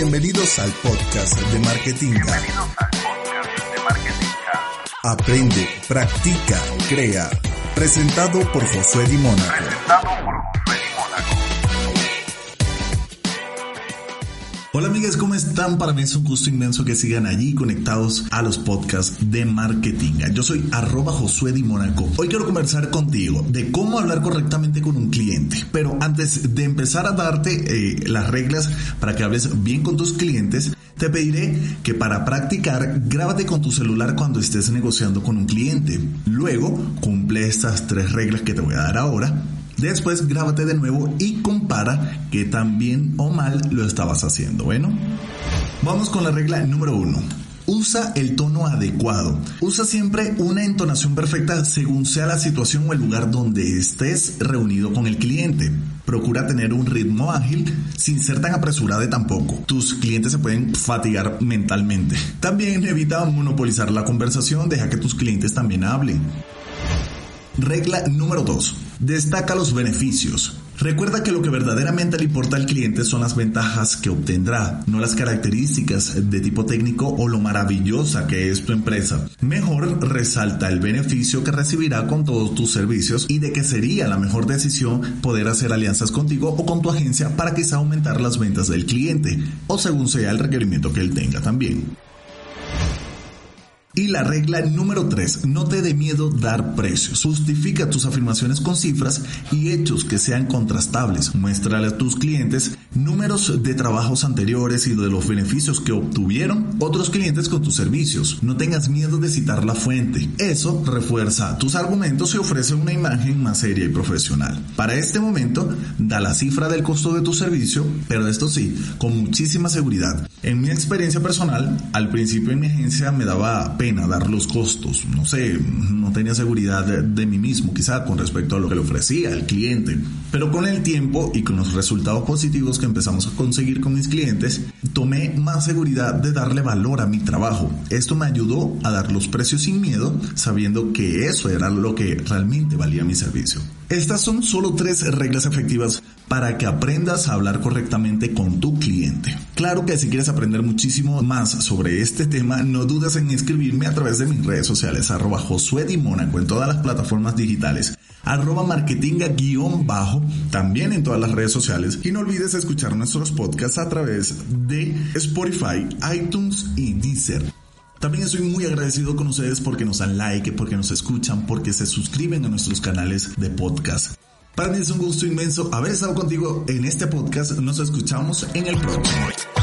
Bienvenidos al podcast de Marketing. Bienvenidos al podcast de Marketing. Aprende, practica, crea. Presentado por Josué Di Mónaco. Presentado Hola amigas, ¿cómo están? Para mí es un gusto inmenso que sigan allí conectados a los podcasts de marketing. Yo soy arroba Josué Di Mónaco. Hoy quiero conversar contigo de cómo hablar correctamente con un cliente. Pero antes de empezar a darte eh, las reglas para que hables bien con tus clientes, te pediré que para practicar grábate con tu celular cuando estés negociando con un cliente. Luego, cumple estas tres reglas que te voy a dar ahora Después grábate de nuevo y compara que tan bien o mal lo estabas haciendo. Bueno, vamos con la regla número uno. Usa el tono adecuado. Usa siempre una entonación perfecta según sea la situación o el lugar donde estés reunido con el cliente. Procura tener un ritmo ágil sin ser tan apresurado tampoco. Tus clientes se pueden fatigar mentalmente. También evita monopolizar la conversación, deja que tus clientes también hablen. Regla número 2. Destaca los beneficios. Recuerda que lo que verdaderamente le importa al cliente son las ventajas que obtendrá, no las características de tipo técnico o lo maravillosa que es tu empresa. Mejor resalta el beneficio que recibirá con todos tus servicios y de que sería la mejor decisión poder hacer alianzas contigo o con tu agencia para quizá aumentar las ventas del cliente o según sea el requerimiento que él tenga también. Y la regla número 3, no te dé miedo dar precios. Justifica tus afirmaciones con cifras y hechos que sean contrastables. Muéstrale a tus clientes números de trabajos anteriores y de los beneficios que obtuvieron otros clientes con tus servicios. No tengas miedo de citar la fuente. Eso refuerza tus argumentos y ofrece una imagen más seria y profesional. Para este momento, da la cifra del costo de tu servicio, pero esto sí, con muchísima seguridad. En mi experiencia personal, al principio en mi agencia me daba pena dar los costos. No sé, no tenía seguridad de, de, mí mismo quizá con respecto a lo que le ofrecía al cliente. Pero con el tiempo y con los resultados positivos que empezamos a conseguir con mis clientes, tomé más seguridad de darle valor a mi trabajo. Esto me ayudó a dar los precios sin miedo, sabiendo que eso era lo que realmente valía mi servicio. Estas son solo tres reglas efectivas para que aprendas a hablar correctamente con tu cliente. Claro que si quieres aprender muchísimo más sobre este tema, no dudes en escribirme a través de mis redes sociales, arroba Josué Di Mónaco en todas las plataformas digitales, arroba marketinga guion bajo, también en todas las redes sociales. Y no olvides escuchar nuestros podcasts a través de Spotify, iTunes y Deezer. También estoy muy agradecido con ustedes porque nos dan like, porque nos escuchan, porque se suscriben a nuestros canales de podcast. Para mí es un gusto inmenso haber estado contigo en este podcast. Nos escuchamos en el próximo.